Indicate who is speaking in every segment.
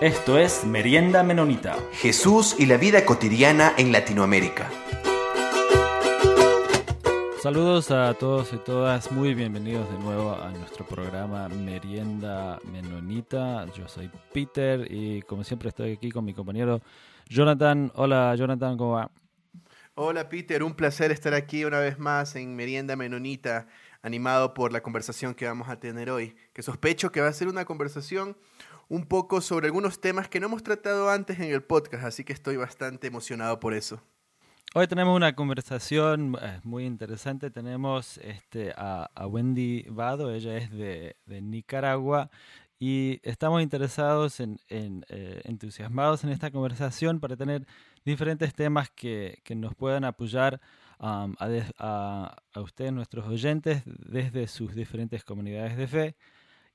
Speaker 1: Esto es Merienda Menonita.
Speaker 2: Jesús y la vida cotidiana en Latinoamérica.
Speaker 3: Saludos a todos y todas, muy bienvenidos de nuevo a nuestro programa Merienda Menonita. Yo soy Peter y como siempre estoy aquí con mi compañero Jonathan. Hola Jonathan, ¿cómo va?
Speaker 4: Hola Peter, un placer estar aquí una vez más en Merienda Menonita, animado por la conversación que vamos a tener hoy, que sospecho que va a ser una conversación un poco sobre algunos temas que no hemos tratado antes en el podcast, así que estoy bastante emocionado por eso.
Speaker 3: Hoy tenemos una conversación eh, muy interesante. Tenemos este, a, Wendy Vado, ella es de, Nicaragua y estamos interesados eh, entusiasmados en esta conversación para tener diferentes temas que, nos puedan apoyar um, a, a, ustedes, nuestros oyentes, desde sus diferentes comunidades de fe.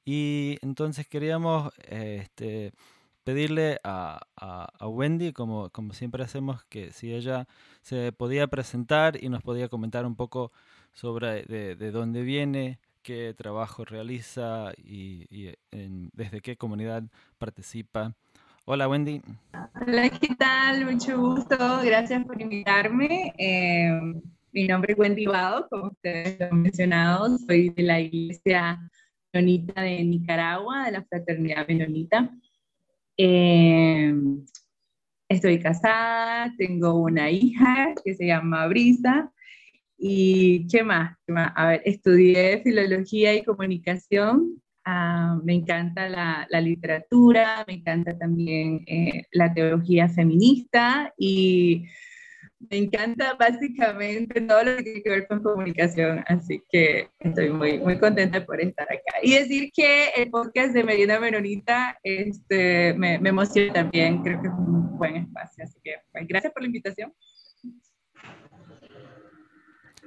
Speaker 3: Y entonces queríamos este, pedirle a, a, Wendy, como, como siempre hacemos, que si ella se podía presentar y nos podía comentar un poco sobre de, de dónde viene, qué trabajo realiza y, desde qué comunidad participa. Hola Wendy.
Speaker 5: Hola, ¿qué tal? Mucho gusto. Gracias por invitarme. Eh, mi nombre es Wendy Vado, como ustedes lo han mencionado. Soy de la iglesia menonita de Nicaragua, de la fraternidad menonita. Eh, estoy casada, tengo una hija que se llama Brisa. ¿Y qué más? A ver, estudié filología y comunicación. Ah, me encanta la, literatura, me encanta también eh, la teología feminista y me encanta básicamente todo lo que tiene que ver con comunicación, así que estoy muy, muy contenta por estar acá. Y decir que el podcast de Medina Menonita este, me, me emociona también, creo que es un buen espacio, así que pues, gracias por la invitación.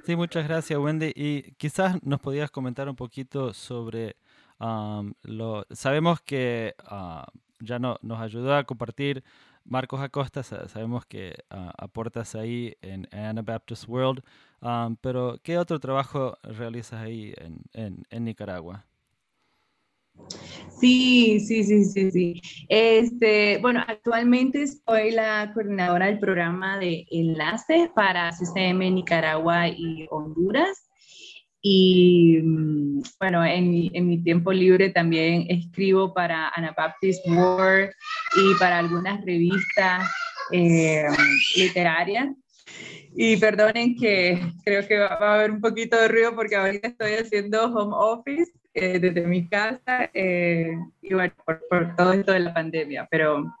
Speaker 3: Sí, muchas gracias Wendy. Y quizás nos podías comentar un poquito sobre um, lo... Sabemos que uh, ya no, nos ayudó a compartir Marcos Acosta, sabemos que uh, aportas ahí en Anabaptist World, um, pero ¿qué otro trabajo realizas ahí en, en, Nicaragua?
Speaker 5: Sí, sí, sí, sí, sí. Este, bueno, actualmente soy la coordinadora del programa de enlaces para CCM Nicaragua y Honduras. Y mm, bueno, en en mi, tiempo libre también escribo para Anabaptist World y para algunas revistas eh, literarias. Y perdonen que creo que va, a haber un poquito de ruido porque ahorita estoy haciendo home office eh, desde mi casa eh, y bueno, por, por, todo esto de la pandemia, pero,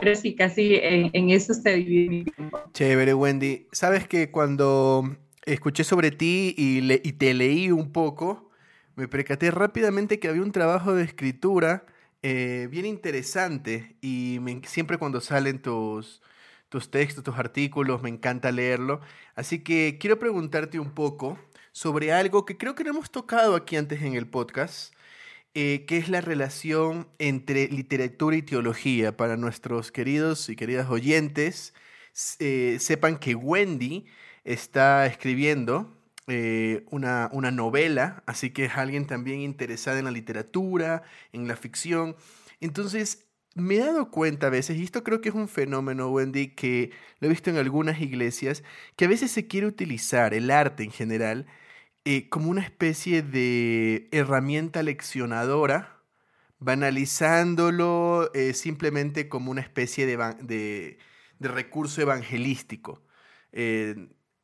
Speaker 5: pero sí, casi en, en eso se divide mi tiempo.
Speaker 4: Chévere, Wendy. Sabes que cuando escuché sobre ti y, y te leí un poco, me percaté rápidamente que había un trabajo de escritura eh, bien interesante y siempre cuando salen tus, tus textos, tus artículos, me encanta leerlo. Así que quiero preguntarte un poco sobre algo que creo que no hemos tocado aquí antes en el podcast, eh, que es la relación entre literatura y teología. Para nuestros queridos y queridas oyentes, eh, sepan que Wendy está escribiendo eh, una, una, novela, así que es alguien también interesada en la literatura, en la ficción. Entonces, me he dado cuenta a veces, y esto creo que es un fenómeno, Wendy, que lo he visto en algunas iglesias, que a veces se quiere utilizar el arte en general eh, como una especie de herramienta leccionadora, banalizándolo eh, simplemente como una especie de, de, de recurso evangelístico.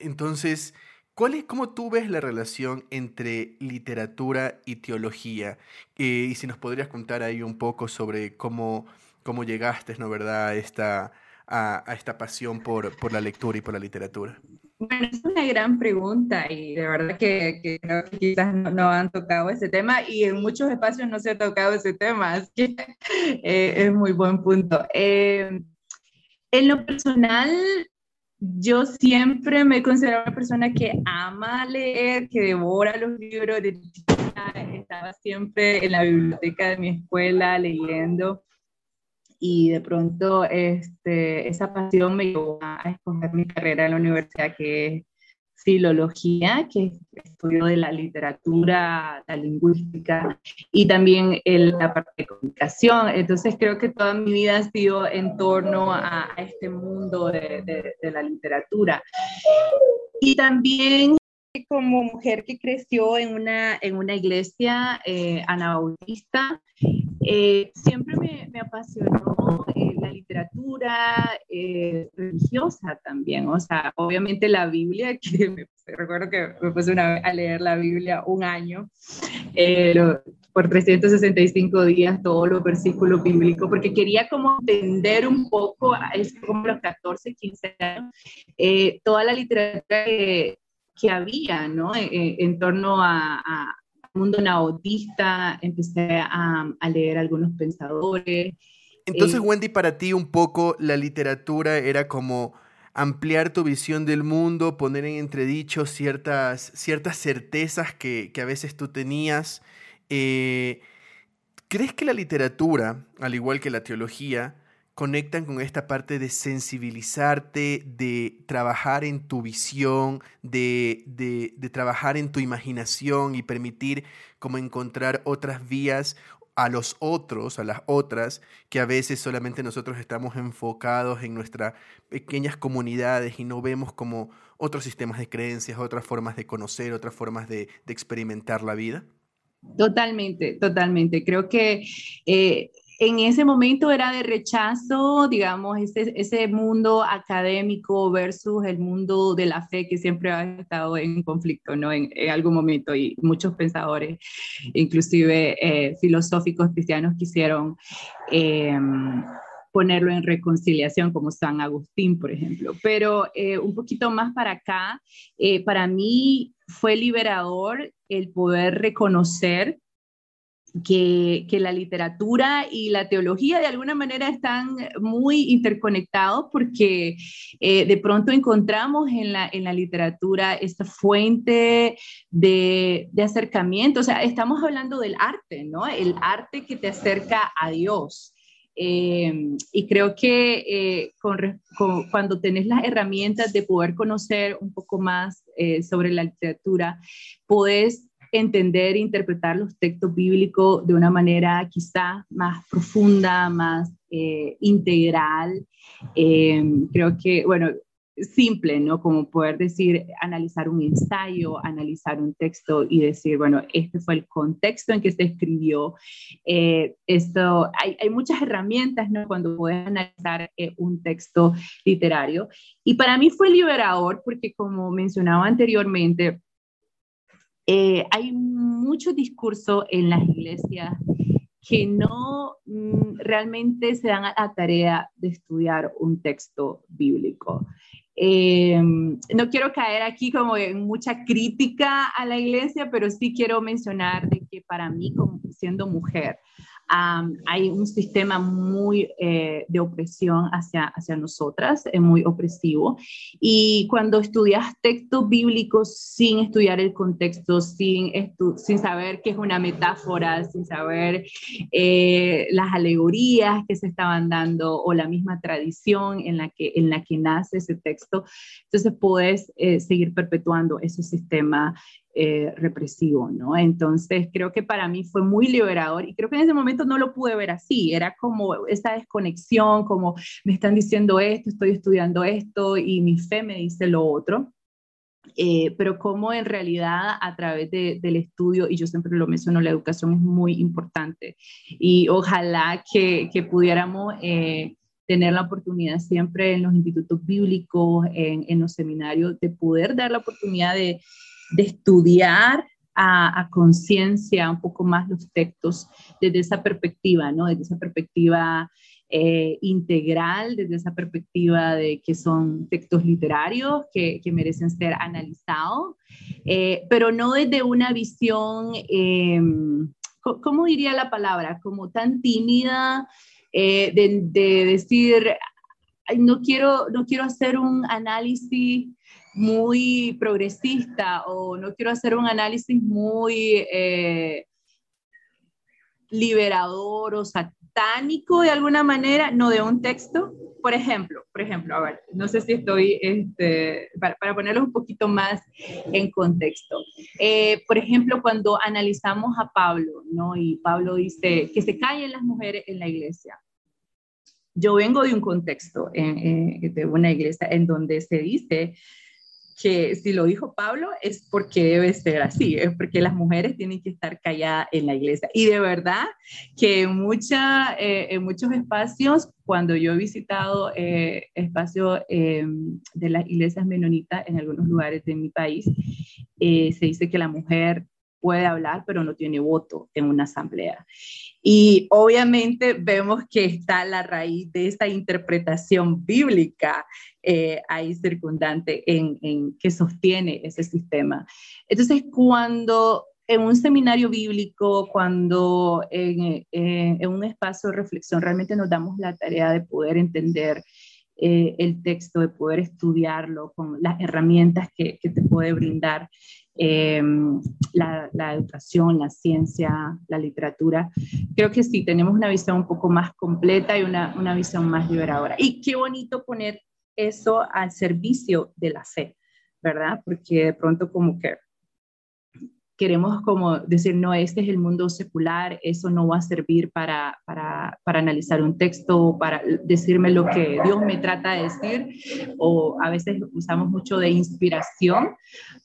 Speaker 4: Entonces, ¿cuál es, ¿cómo tú ves la relación entre literatura y teología? Eh, y si nos podrías contar ahí un poco sobre cómo, cómo llegaste, ¿no verdad?, a esta, a, esta pasión por, por, la lectura y por la literatura.
Speaker 5: Bueno, es una gran pregunta y de verdad que, que quizás no, han tocado ese tema y en muchos espacios no se ha tocado ese tema, así que eh, es muy buen punto. Eh, en lo personal, yo siempre me considero una persona que ama leer, que devora los libros. De estaba siempre en la biblioteca de mi escuela leyendo y de pronto este, esa pasión me llevó a escoger mi carrera en la universidad que es filología, que es estudio de la literatura, la lingüística y también la parte de comunicación. Entonces creo que toda mi vida ha sido en torno a, este mundo de, de, la literatura. Y también como mujer que creció en una, en una iglesia eh, anabautista, eh, siempre me, me apasionó eh, la literatura eh, religiosa también. O sea, obviamente la Biblia, que me, recuerdo que me puse una a leer la Biblia un año, por 365 días, todos los versículos bíblicos, porque quería como entender un poco, es como los 14, 15 años, toda la literatura que, que había, ¿no? Eh, eh, en torno a, mundo naotista, empecé a, leer algunos pensadores.
Speaker 4: Entonces, eh, Wendy, para ti un poco la literatura era como ampliar tu visión del mundo, poner en entredicho ciertas, ciertas certezas que, que a veces tú tenías. ¿Crees que la literatura, al igual que la teología, conectan con esta parte de sensibilizarte, de trabajar en tu visión, de, de, trabajar en tu imaginación y permitir como encontrar otras vías a los otros, a las otras, que a veces solamente nosotros estamos enfocados en nuestras pequeñas comunidades y no vemos como otros sistemas de creencias, otras formas de conocer, otras formas de, de experimentar la vida?
Speaker 5: Totalmente, totalmente. Creo que eh, en ese momento era de rechazo, digamos, ese, ese mundo académico versus el mundo de la fe que siempre ha estado en conflicto, ¿no? En, algún momento y muchos pensadores, inclusive eh, filosóficos cristianos, quisieron em, ponerlo en reconciliación, como San Agustín, por ejemplo. Pero eh, un poquito más para acá, eh, para mí fue liberador el poder reconocer que, la literatura y la teología de alguna manera están muy interconectados porque eh, de pronto encontramos en la, en la literatura esta fuente de, de, acercamiento, o sea, estamos hablando del arte, ¿no? El arte que te acerca a Dios. Eh, y creo que eh, cuando tenés las herramientas de poder conocer un poco más sobre la literatura, podés entender e interpretar los textos bíblicos de una manera quizá más profunda, más eh, integral. Eh, creo que, bueno, simple, ¿no? Como poder decir, analizar un ensayo, analizar un texto y decir, bueno, este fue el contexto en que se escribió. Eh, esto, hay, hay, muchas herramientas, ¿no? Cuando puedes analizar un texto literario. Y para mí fue liberador porque, como mencionaba anteriormente, eh, hay mucho discurso en las iglesias que no mm, realmente se dan a la tarea de estudiar un texto bíblico. Eh, no quiero caer aquí como en mucha crítica a la iglesia, pero sí quiero mencionar de que para mí, siendo mujer, hay un sistema muy eh, de opresión hacia, hacia nosotras, es muy opresivo. Y cuando estudias textos bíblicos sin estudiar el contexto, sin, sin saber qué es una metáfora, sin saber eh, las alegorías que se estaban dando o la misma tradición en la que, en la que nace ese texto, entonces puedes eh, seguir perpetuando ese sistema eh, represivo, ¿no? Entonces creo que para mí fue muy liberador y creo que en ese momento no lo pude ver así, era como esa desconexión, como me están diciendo esto, estoy estudiando esto y mi fe me dice lo otro. Eh, pero como en realidad a través del estudio, y yo siempre lo menciono, la educación es muy importante y ojalá que, pudiéramos eh, tener la oportunidad siempre en los institutos bíblicos, en los seminarios, de poder dar la oportunidad de, de estudiar a, conciencia un poco más los textos desde esa perspectiva, ¿no? Desde esa perspectiva eh, integral, desde esa perspectiva de que son textos literarios que, merecen ser analizados, eh, pero no desde una visión, em, ¿cómo diría la palabra? Como tan tímida eh, de, de, decir, no quiero, no quiero hacer un análisis muy progresista o no quiero hacer un análisis muy eh, liberador o espontáneo de alguna manera, no de un texto. Por ejemplo, por ejemplo, a ver, no sé si estoy, este, para, para, ponerlo un poquito más en contexto. Eh, por ejemplo, cuando analizamos a Pablo, ¿no? Y Pablo dice que se callen las mujeres en la iglesia. Yo vengo de un contexto, de una iglesia en donde se dice que si lo dijo Pablo es porque debe ser así, es porque las mujeres tienen que estar calladas en la iglesia. Y de verdad que mucha, eh, en muchos espacios, cuando yo he visitado eh, espacios eh, de las iglesias menonitas en algunos lugares de mi país, se dice que la mujer puede hablar, pero no tiene voto en una asamblea. Y obviamente vemos que está la raíz de esta interpretación bíblica eh, ahí circundante en, en, que sostiene ese sistema. Entonces, cuando en un seminario bíblico, cuando en, eh, en, un espacio de reflexión realmente nos damos la tarea de poder entender eh, el texto, de poder estudiarlo con las herramientas que, que te puede brindar Em, la, educación, la ciencia, la literatura. Creo que sí, tenemos una visión un poco más completa y una, una visión más liberadora. Y qué bonito poner eso al servicio de la fe, ¿verdad? Porque de pronto como que queremos como decir, no, este es el mundo secular, eso no va a servir para, para, para analizar un texto, para decirme lo que Dios me trata de decir, o a veces usamos mucho de inspiración,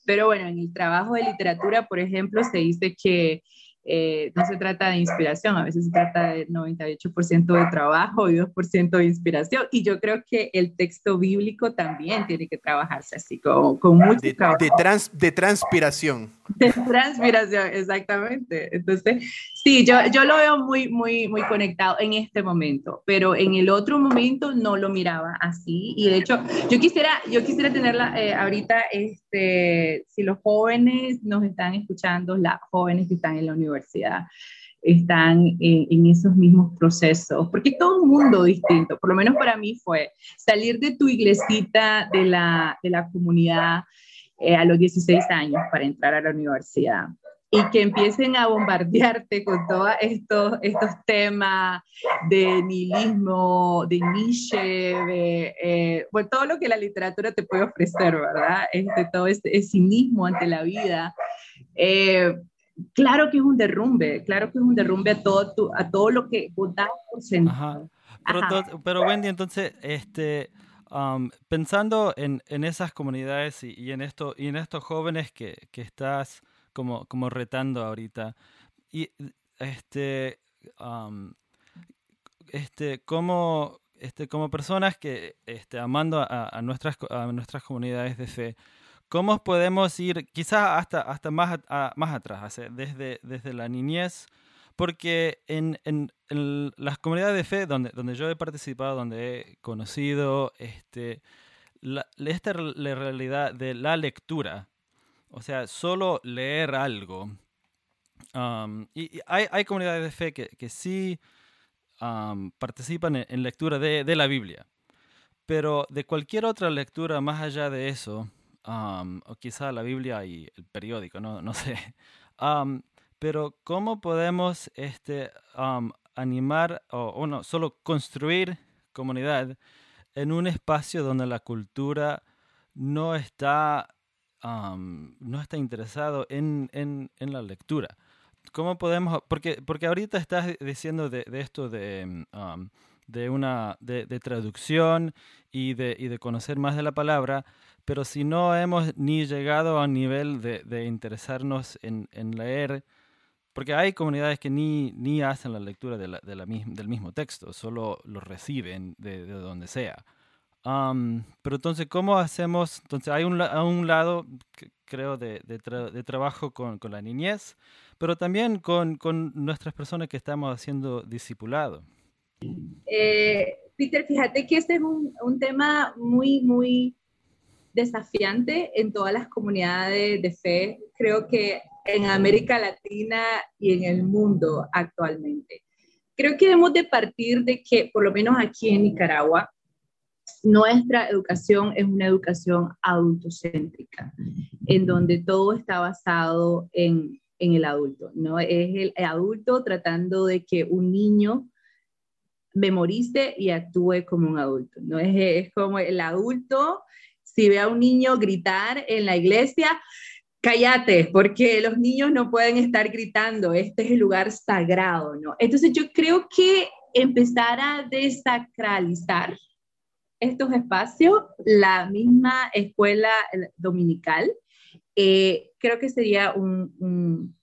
Speaker 5: pero bueno, en el trabajo de literatura, por ejemplo, se dice que eh, no se trata de inspiración, a veces se trata de 98% de trabajo y 2% de inspiración. Y yo creo que el texto bíblico también tiene que trabajarse así, con, con mucho
Speaker 4: de,
Speaker 5: trabajo.
Speaker 4: De, trans, de transpiración.
Speaker 5: Transpiración, exactamente. Entonces, sí, yo, yo lo veo muy, muy, muy conectado en este momento, pero en el otro momento no lo miraba así. Y de hecho, yo quisiera, yo quisiera tenerla eh, ahorita, este, si los jóvenes nos están escuchando, las jóvenes que están en la universidad, están en, en, esos mismos procesos, porque todo un mundo distinto, por lo menos para mí fue salir de tu iglesita, de la, de la comunidad, eh, a los 16 años para entrar a la universidad y que empiecen a bombardearte con todos estos, estos temas de nihilismo, de Nietzsche, de eh, todo lo que la literatura te puede ofrecer, ¿verdad? Este, todo este, cinismo ante la vida. Eh, claro que es un derrumbe, claro que es un derrumbe a todo, tu, a todo lo que vos das por.
Speaker 3: Pero, pero Wendy, entonces, este, pensando en, en, esas comunidades y, y, en esto, y en estos jóvenes que, que estás como, como retando ahorita, y este, este, como, este, como personas que este, amando a, a, nuestras, a nuestras comunidades de fe, ¿cómo podemos ir quizás hasta, hasta más, más atrás, desde, desde la niñez? Porque en, en, las comunidades de fe donde, donde yo he participado, donde he conocido este, la, esta la realidad de la lectura, o sea, solo leer algo. Um, y, hay, hay, comunidades de fe que, que sí um, participan en, lectura de, de, la Biblia, pero de cualquier otra lectura más allá de eso, um, o quizá la Biblia y el periódico, no, no sé. Pero ¿cómo podemos este, animar o, no, solo construir comunidad en un espacio donde la cultura no está, no está interesado en, en, en, la lectura? ¿Cómo podemos, porque, porque ahorita estás diciendo de, esto de, de, una, de, de traducción y de, y de conocer más de la palabra, pero si no hemos ni llegado a nivel de, interesarnos en leer, porque hay comunidades que ni, ni hacen la lectura de la, de la, del mismo texto, solo lo reciben de, de donde sea. Um, pero entonces, ¿cómo hacemos? Entonces, hay un, a un lado, creo, de, tra de trabajo con, con, la niñez, pero también con, con, nuestras personas que estamos haciendo discipulado.
Speaker 5: Eh, Peter, fíjate que este es un, un tema muy, muy desafiante en todas las comunidades de fe. Creo que en América Latina y en el mundo actualmente. Creo que debemos de partir de que, por lo menos aquí en Nicaragua, nuestra educación es una educación adultocéntrica, en donde todo está basado en, en el adulto, ¿no? Es el adulto tratando de que un niño memorice y actúe como un adulto. ¿no? Es, es como el adulto, si ve a un niño gritar en la iglesia, cállate, porque los niños no pueden estar gritando, este es el lugar sagrado, ¿no? Entonces yo creo que empezar a desacralizar estos espacios, la misma escuela dominical, eh, creo que sería un, un,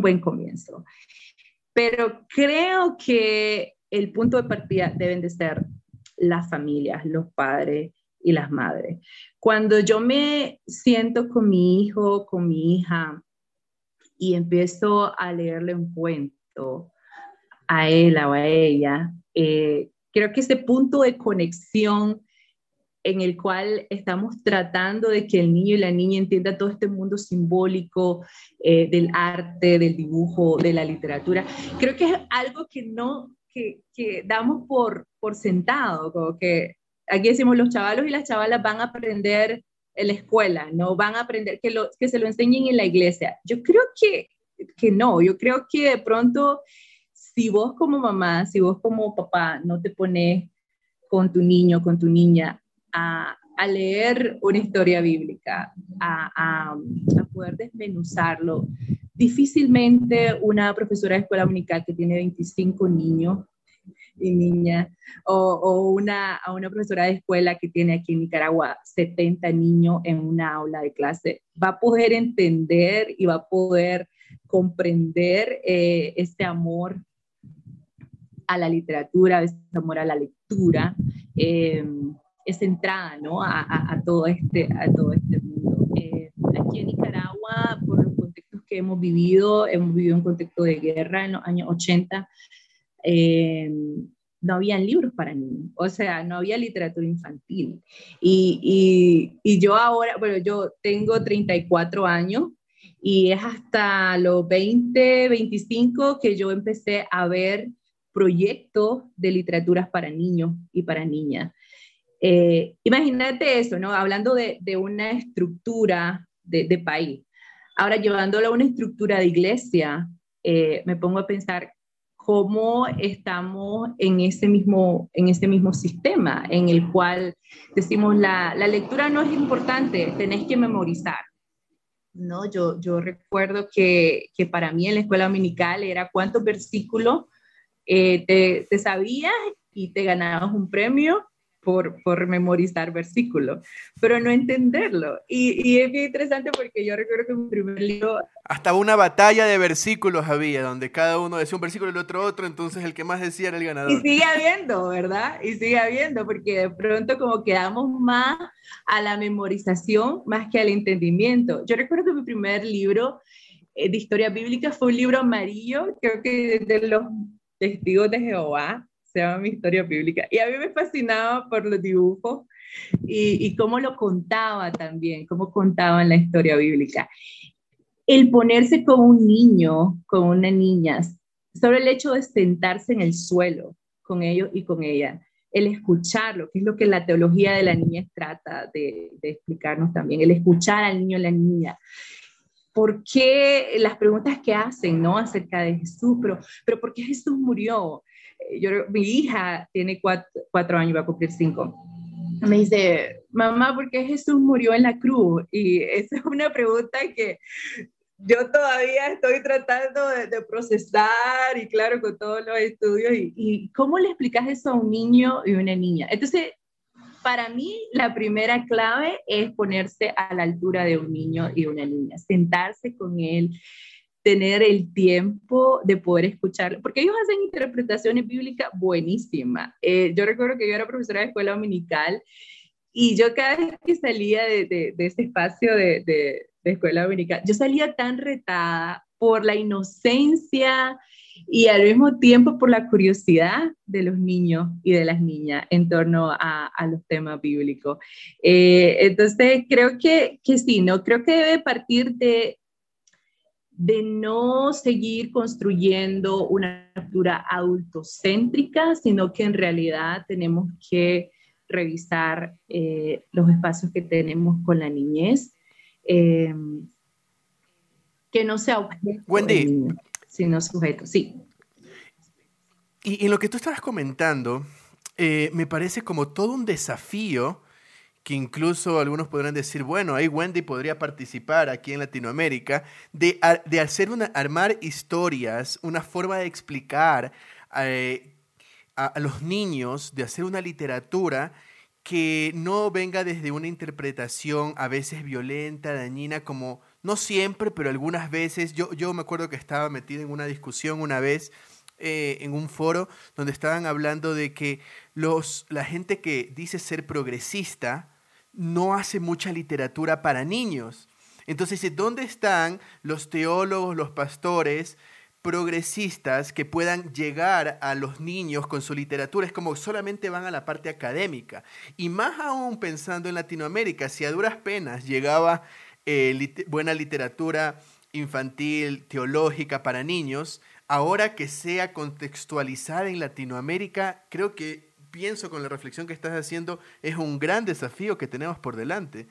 Speaker 5: buen comienzo. Pero creo que el punto de partida deben de ser las familias, los padres y las madres. Cuando yo me siento con mi hijo, con mi hija, y empiezo a leerle un cuento a él o a ella, eh, creo que ese punto de conexión en el cual estamos tratando de que el niño y la niña entiendan todo este mundo simbólico eh, del arte, del dibujo, de la literatura. Creo que es algo que no, que, que, damos por, por sentado, como que aquí decimos los chavalos y las chavalas van a aprender en la escuela, no van a aprender, que, se lo enseñen en la iglesia. Yo creo que, que no, yo creo que de pronto, si vos como mamá, si vos como papá no te pones con tu niño, con tu niña, a, a leer una historia bíblica, a, a, a, poder desmenuzarlo. Difícilmente una profesora de escuela dominical que tiene 25 niños y niñas, o, o, una, a una profesora de escuela que tiene aquí en Nicaragua 70 niños en una aula de clase, va a poder entender y va a poder comprender eh, este amor a la literatura, este amor a la lectura. Eh, es entrada ¿no? a, a, a, todo este, a todo este mundo. Eh, aquí en Nicaragua, por los contextos que hemos vivido, hemos vivido un contexto de guerra en los años 80, eh, no habían libros para niños, o sea, no había literatura infantil. Y, yo ahora, bueno, yo tengo 34 años y es hasta los 20, 25 que yo empecé a ver proyectos de literaturas para niños y para niñas. Eh, imagínate eso, ¿no? Hablando de, una estructura de, de, país. Ahora, llevándolo a una estructura de iglesia, eh, me pongo a pensar cómo estamos en ese mismo, en ese mismo sistema en el cual decimos la, la lectura no es importante, tenés que memorizar. No, yo, yo recuerdo que, que para mí en la escuela dominical era cuántos versículos eh, te, te sabías y te ganabas un premio por, por memorizar versículos, pero no entenderlo. Y, y, es bien interesante porque yo recuerdo que mi primer libro...
Speaker 4: Hasta una batalla de versículos había, donde cada uno decía un versículo y el otro otro, entonces el que más decía era el ganador.
Speaker 5: Y sigue habiendo, ¿verdad? Y sigue habiendo, porque de pronto como quedamos más a la memorización más que al entendimiento. Yo recuerdo que mi primer libro eh, de historia bíblica fue un libro amarillo, creo que de los testigos de Jehová, se llama Mi Historia Bíblica. Y a mí me fascinaba por los dibujos y, y cómo lo contaba también, cómo contaban la historia bíblica. El ponerse con un niño, con una niña, sobre el hecho de sentarse en el suelo con ellos y con ella, el escucharlo, que es lo que la teología de la niña trata de, de explicarnos también, el escuchar al niño y la niña. ¿Por qué las preguntas que hacen, ¿no? Acerca de Jesús, pero, pero ¿por qué Jesús murió? Yo, mi hija tiene cuatro, cuatro años, va a cumplir cinco. Me dice, mamá, ¿por qué Jesús murió en la cruz? Y esa es una pregunta que yo todavía estoy tratando de, procesar y claro, con todos los estudios. Y, y, cómo le explicas eso a un niño y una niña? Entonces, para mí, la primera clave es ponerse a la altura de un niño y una niña, sentarse con él, tener el tiempo de poder escucharlo, porque ellos hacen interpretaciones bíblicas buenísimas. Eh, yo recuerdo que yo era profesora de escuela dominical y yo cada vez que salía de, de, de ese espacio de, de, escuela dominical, yo salía tan retada por la inocencia y al mismo tiempo por la curiosidad de los niños y de las niñas en torno a, a los temas bíblicos. Eh, entonces, creo que, que sí, ¿no? Creo que debe partir de, de no seguir construyendo una cultura adultocéntrica, sino que en realidad tenemos que revisar eh, los espacios que tenemos con la niñez, eh, que no sea objeto,
Speaker 4: Wendy.
Speaker 5: sino sujeto, sí.
Speaker 4: y en lo que tú estabas comentando, eh, me parece como todo un desafío que incluso algunos podrán decir, bueno, ahí Wendy podría participar aquí en Latinoamérica, de, de hacer una, armar historias, una forma de explicar eh, a, los niños, de hacer una literatura que no venga desde una interpretación a veces violenta, dañina, como no siempre, pero algunas veces. Yo, yo me acuerdo que estaba metido en una discusión una vez eh, en un foro donde estaban hablando de que los, la gente que dice ser progresista no hace mucha literatura para niños. Entonces, ¿dónde están los teólogos, los pastores progresistas que puedan llegar a los niños con su literatura? Es como solamente van a la parte académica. Y más aún pensando en Latinoamérica, si a duras penas llegaba eh, buena literatura infantil, teológica para niños, ahora que sea contextualizada en Latinoamérica, creo que pienso con la reflexión que estás haciendo, es un gran desafío que tenemos por delante.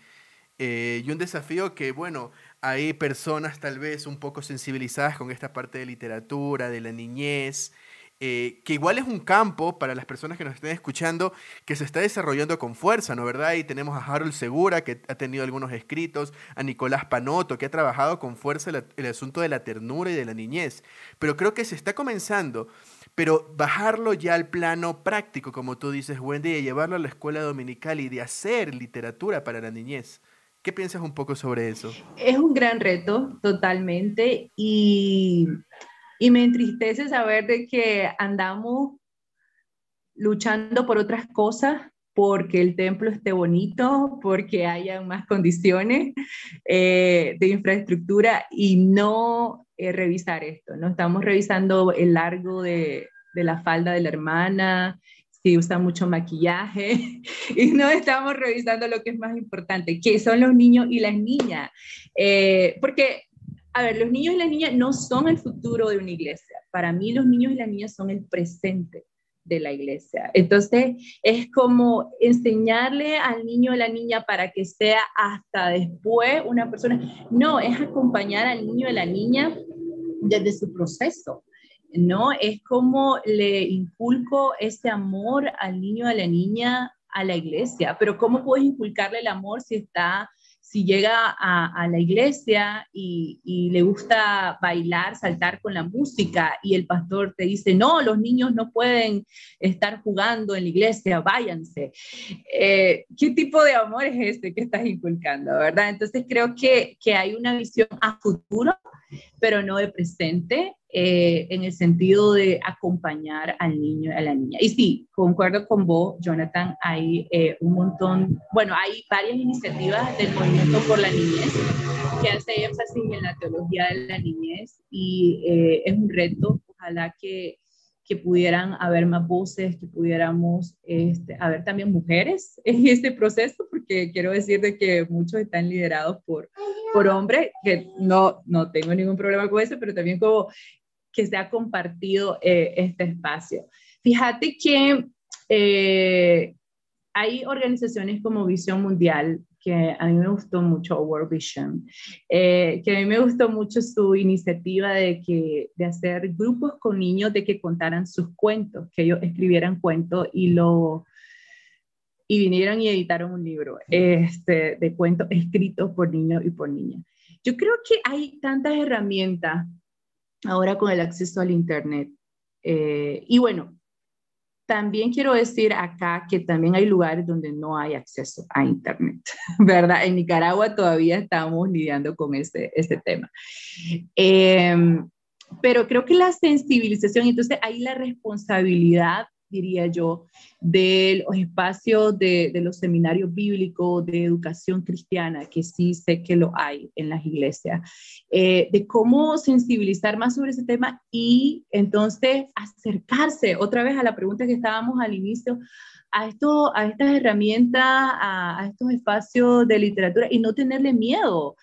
Speaker 4: Eh, y un desafío que, bueno, hay personas tal vez un poco sensibilizadas con esta parte de literatura, de la niñez, eh, que igual es un campo para las personas que nos estén escuchando que se está desarrollando con fuerza, ¿no verdad? Y tenemos a Harold Segura, que ha tenido algunos escritos, a Nicolás Panoto, que ha trabajado con fuerza el, asunto de la ternura y de la niñez. Pero creo que se está comenzando, pero bajarlo ya al plano práctico, como tú dices, Wendy, y llevarlo a la escuela dominical y de hacer literatura para la niñez. ¿Qué piensas un poco sobre eso?
Speaker 5: Es un gran reto, totalmente, y y me entristece saber de que andamos luchando por otras cosas, porque el templo esté bonito, porque haya más condiciones eh, de infraestructura y no eh, revisar esto. No estamos revisando el largo de, de la falda de la hermana, si usa mucho maquillaje y no estamos revisando lo que es más importante, que son los niños y las niñas. Eh, porque a ver, los niños y las niñas no son el futuro de una iglesia. Para mí los niños y las niñas son el presente de la iglesia. Entonces, es como enseñarle al niño o la niña para que sea hasta después una persona. No, es acompañar al niño o la niña desde su proceso. ¿no? Es como le inculco ese amor al niño a la niña a la iglesia, pero ¿cómo puedes inculcarle el amor si está si llega a, la iglesia y, le gusta bailar, saltar con la música y el pastor te dice, no, los niños no pueden estar jugando en la iglesia, váyanse. Eh, ¿Qué tipo de amor es este que estás inculcando, verdad? Entonces creo que, que hay una visión a futuro, pero no de presente, eh, en el sentido de acompañar al niño y a la niña. Y sí, concuerdo con vos, Jonathan, hay eh, un montón, bueno, hay varias iniciativas del Movimiento por la Niñez que hace énfasis en la teología de la niñez y eh, es un reto, ojalá que que pudieran haber más voces, que pudiéramos este, haber también mujeres en este proceso, porque quiero decir de que muchos están liderados por, por hombres, que no, no tengo ningún problema con eso, pero también como que se ha compartido eh, este espacio. Fíjate que eh, hay organizaciones como Visión Mundial, que a mí me gustó mucho World Vision, eh, que a mí me gustó mucho su iniciativa de, que, de hacer grupos con niños de que contaran sus cuentos, que ellos escribieran cuentos y lo y vinieron y editaron un libro este, de cuentos escritos por niños y por niñas. Yo creo que hay tantas herramientas ahora con el acceso al Internet. Eh, y bueno, también quiero decir acá que también hay lugares donde no hay acceso a Internet, ¿verdad? En Nicaragua todavía estamos lidiando con este, este tema. Em, pero creo que la sensibilización, entonces hay la responsabilidad diría yo, de los espacios de, los seminarios bíblicos de educación cristiana, que sí sé que lo hay en las iglesias, eh, de cómo sensibilizar más sobre ese tema y entonces acercarse otra vez a la pregunta que estábamos al inicio, a, esto, a estas herramientas, a, a estos espacios de literatura y no tenerle miedo.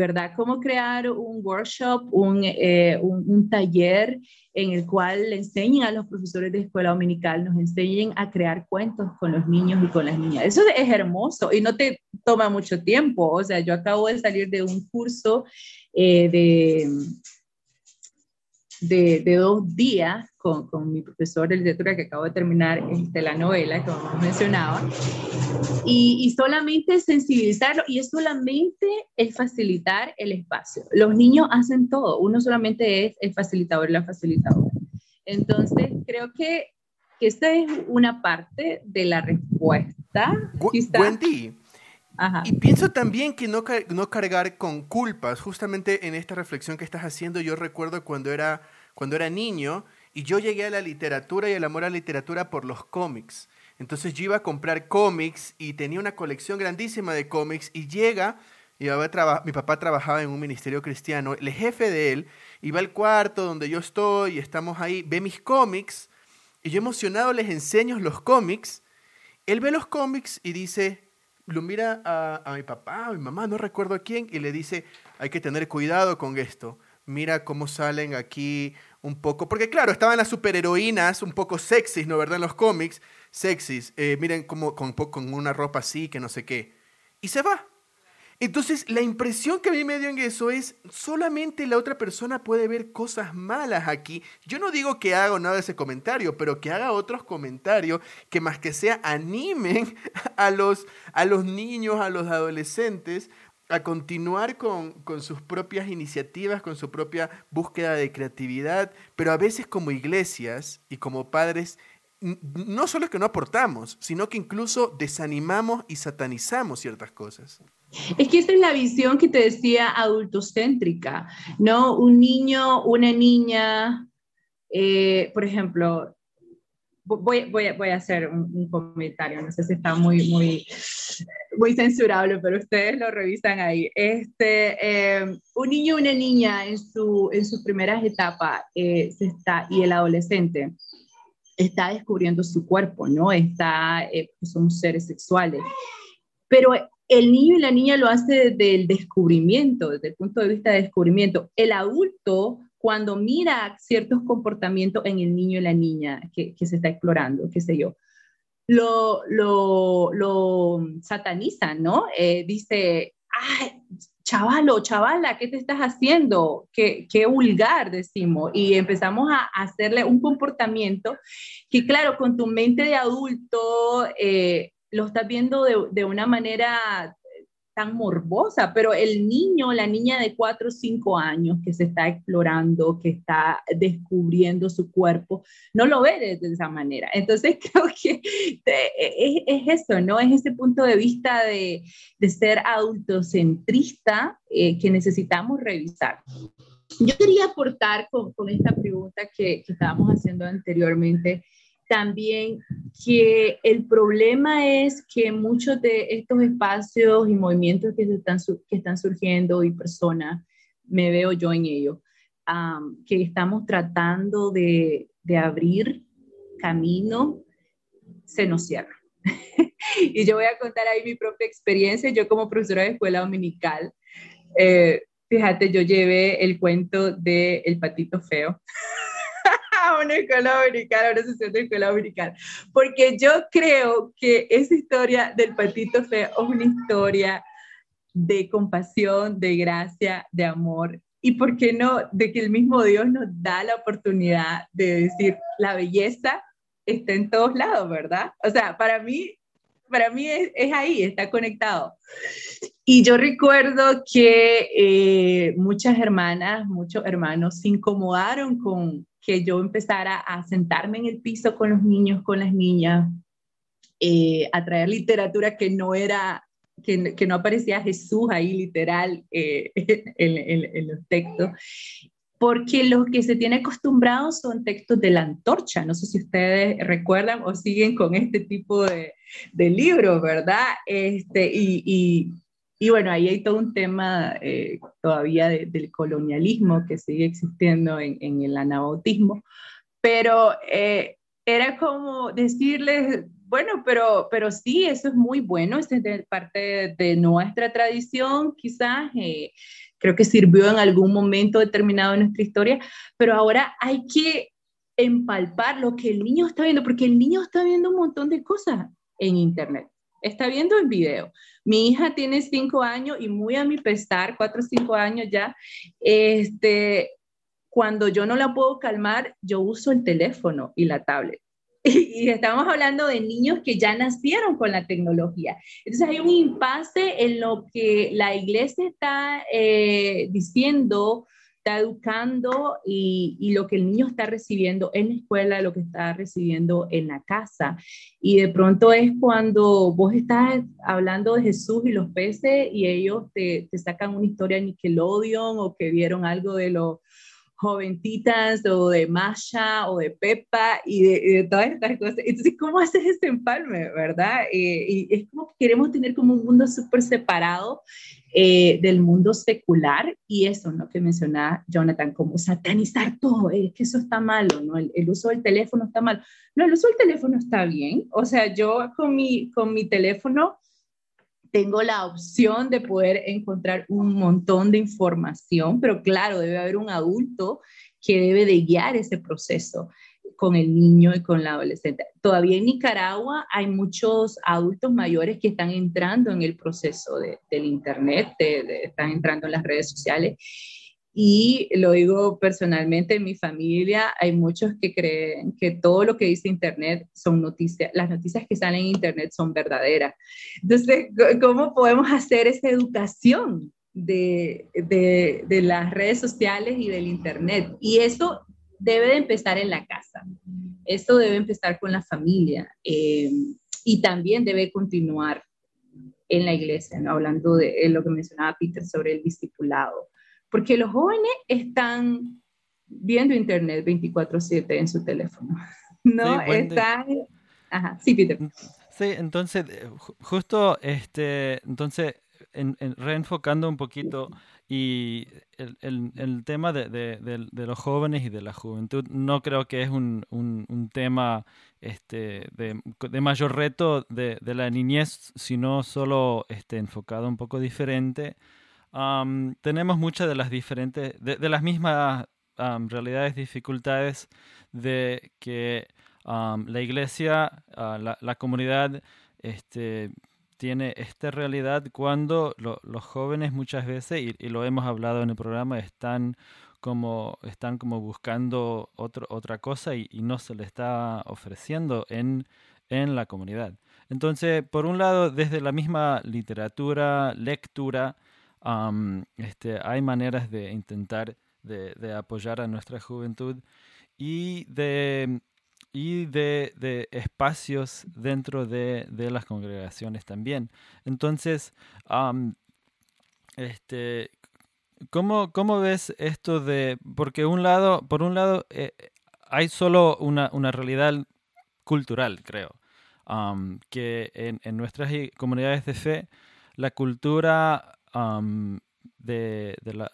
Speaker 5: ¿Verdad? Cómo crear un workshop, eh, un, un, taller en el cual le enseñen a los profesores de escuela dominical, nos enseñen a crear cuentos con los niños y con las niñas. Eso es hermoso y no te toma mucho tiempo. O sea, yo acabo de salir de un curso eh, de de, dos días con, con, mi profesor de literatura que acabo de terminar este, la novela, como mencionaba, y, y, solamente sensibilizarlo, y es solamente el facilitar el espacio. Los niños hacen todo, uno solamente es el facilitador y la facilitadora. Entonces, creo que, que esta es una parte de la respuesta.
Speaker 4: Wendy, y pienso también que no, no cargar con culpas. Justamente en esta reflexión que estás haciendo, yo recuerdo cuando era, cuando era niño y yo llegué a la literatura y el amor a la literatura por los cómics. Entonces yo iba a comprar cómics y tenía una colección grandísima de cómics y llega, mi papá trabajaba en un ministerio cristiano, el jefe de él iba al cuarto donde yo estoy y estamos ahí, ve mis cómics y yo emocionado les enseño los cómics. Él ve los cómics y dice, lo mira a, mi papá, a mi mamá, no recuerdo a quién, y le dice, hay que tener cuidado con esto. Mira cómo salen aquí un poco, porque claro, estaban las superheroínas un poco sexys, ¿no verdad? En los cómics, sexys. Eh, miren como con, una ropa así, que no sé qué. Y se va. Entonces, la impresión que a mí me dio en eso es, solamente la otra persona puede ver cosas malas aquí. Yo no digo que haga nada de ese comentario, pero que haga otros comentarios que más que sea animen a los, a los niños, a los adolescentes a continuar con, con, sus propias iniciativas, con su propia búsqueda de creatividad, pero a veces como iglesias y como padres no solo es que no aportamos, sino que incluso desanimamos y satanizamos ciertas cosas.
Speaker 5: Es que esa es la visión que te decía adultocéntrica, ¿no? Un niño, una niña, eh, por ejemplo, voy, voy, voy a hacer un, comentario, no sé si está muy, muy censurable, pero ustedes lo revisan ahí. Este, eh, un niño, una niña en, su, en sus primeras etapas eh, está, y el adolescente, está descubriendo su cuerpo, ¿no? Está, eh, pues, somos seres sexuales. Pero el niño y la niña lo hace desde el descubrimiento, desde el punto de vista de descubrimiento. El adulto, cuando mira ciertos comportamientos en el niño y la niña que se está explorando, qué sé yo, lo, lo, lo sataniza, ¿no? Eh, dice, ay, chavalo, chavala, ¿qué te estás haciendo? Qué, qué vulgar, decimos. Y empezamos a, hacerle un comportamiento que, claro, con tu mente de adulto eh, lo estás viendo de, de, una manera tan morbosa, pero el niño, la niña de 4 o 5 años que se está explorando, que está descubriendo su cuerpo, no lo ve de, esa manera. Entonces creo que es, es, eso, ¿no? Es ese punto de vista de, de ser adultocentrista eh, que necesitamos revisar. Yo quería aportar con, con esta pregunta que, que estábamos haciendo anteriormente, también que el problema es que muchos de estos espacios y movimientos que, están, que están surgiendo y personas, me veo yo en ello, que estamos tratando de, de abrir camino, se nos cierra. y yo voy a contar ahí mi propia experiencia. Yo como profesora de escuela dominical, eh, fíjate, yo llevé el cuento de El patito feo. una escuela dominical, una sesión de escuela dominical, porque yo creo que esa historia del patito feo es una historia de compasión, de gracia, de amor y por qué no, de que el mismo Dios nos da la oportunidad de decir, la belleza está en todos lados, ¿verdad? O sea, para mí, para mí es, es ahí, está conectado. Y yo recuerdo que eh, muchas hermanas, muchos hermanos se incomodaron con, que yo empezara a sentarme en el piso con los niños, con las niñas, eh, a traer literatura que no era, que, no aparecía Jesús ahí literal eh, en, en, los textos, porque los que se tiene acostumbrados son textos de la antorcha. No sé si ustedes recuerdan o siguen con este tipo de, de libros, ¿verdad? Este, y y bueno, ahí hay todo un tema eh, todavía del colonialismo que sigue existiendo en, el anabautismo, pero eh, era como decirles, bueno, pero, pero sí, eso es muy bueno, es de parte de, nuestra tradición, quizás, eh, creo que sirvió en algún momento determinado de nuestra historia, pero ahora hay que empalpar lo que el niño está viendo, porque el niño está viendo un montón de cosas en Internet está viendo el video. Mi hija tiene cinco años y muy a mi pesar, cuatro o cinco años ya, este, cuando yo no la puedo calmar, yo uso el teléfono y la tablet. Y, estamos hablando de niños que ya nacieron con la tecnología. Entonces hay un impasse en lo que la iglesia está eh, diciendo está educando y, y, lo que el niño está recibiendo en la escuela, lo que está recibiendo en la casa. Y de pronto es cuando vos estás hablando de Jesús y los peces y ellos te, te sacan una historia de Nickelodeon o que vieron algo de los joventitas o de Masha o de Pepa y de, todas estas cosas. Entonces, ¿cómo haces ese empalme, verdad? Eh, y es como que queremos tener como un mundo súper separado eh, del mundo secular y eso, ¿no? Que mencionaba Jonathan, como satanizar todo, es que eso está malo, ¿no? El, el, uso del teléfono está mal. No, el uso del teléfono está bien. O sea, yo con mi, con mi teléfono tengo la opción de poder encontrar un montón de información, pero claro, debe haber un adulto que debe de guiar ese proceso con el niño y con la adolescente. Todavía en Nicaragua hay muchos adultos mayores que están entrando en el proceso del Internet, están entrando en las redes sociales y lo digo personalmente, en mi familia hay muchos que creen que todo lo que dice Internet son noticias, las noticias que salen en Internet son verdaderas. Entonces, ¿cómo podemos hacer esa educación de, de, de las redes sociales y del Internet? Y eso debe de empezar en la casa, eso debe empezar con la familia eh, y también debe continuar en la iglesia, ¿no? hablando de lo que mencionaba Peter sobre el discipulado porque los jóvenes están viendo internet 24/7 en su teléfono. No están... Ajá, sí, Peter.
Speaker 3: Sí, entonces, eh, justo, este, entonces, en, reenfocando un poquito y el, tema de, los jóvenes y de la juventud, no creo que es un, tema este, de, mayor reto de, la niñez, sino solo este, enfocado un poco diferente. Tenemos muchas de las diferentes, de, las mismas realidades, dificultades de que la iglesia, ah, la, la, comunidad, este, tiene esta realidad cuando los jóvenes muchas veces, y, lo hemos hablado en el programa, están como, están como buscando otro, otra cosa y, no se le está ofreciendo en, en la comunidad. Entonces, por un lado, desde la misma literatura, lectura, este, hay maneras de intentar de, apoyar a nuestra juventud y de, y de, espacios dentro de, las congregaciones también. Entonces, este, ¿cómo, ¿cómo, ves esto de, porque un lado, por un lado eh, hay solo una, una, realidad cultural, creo, que en, en nuestras comunidades de fe, la cultura de, de, la,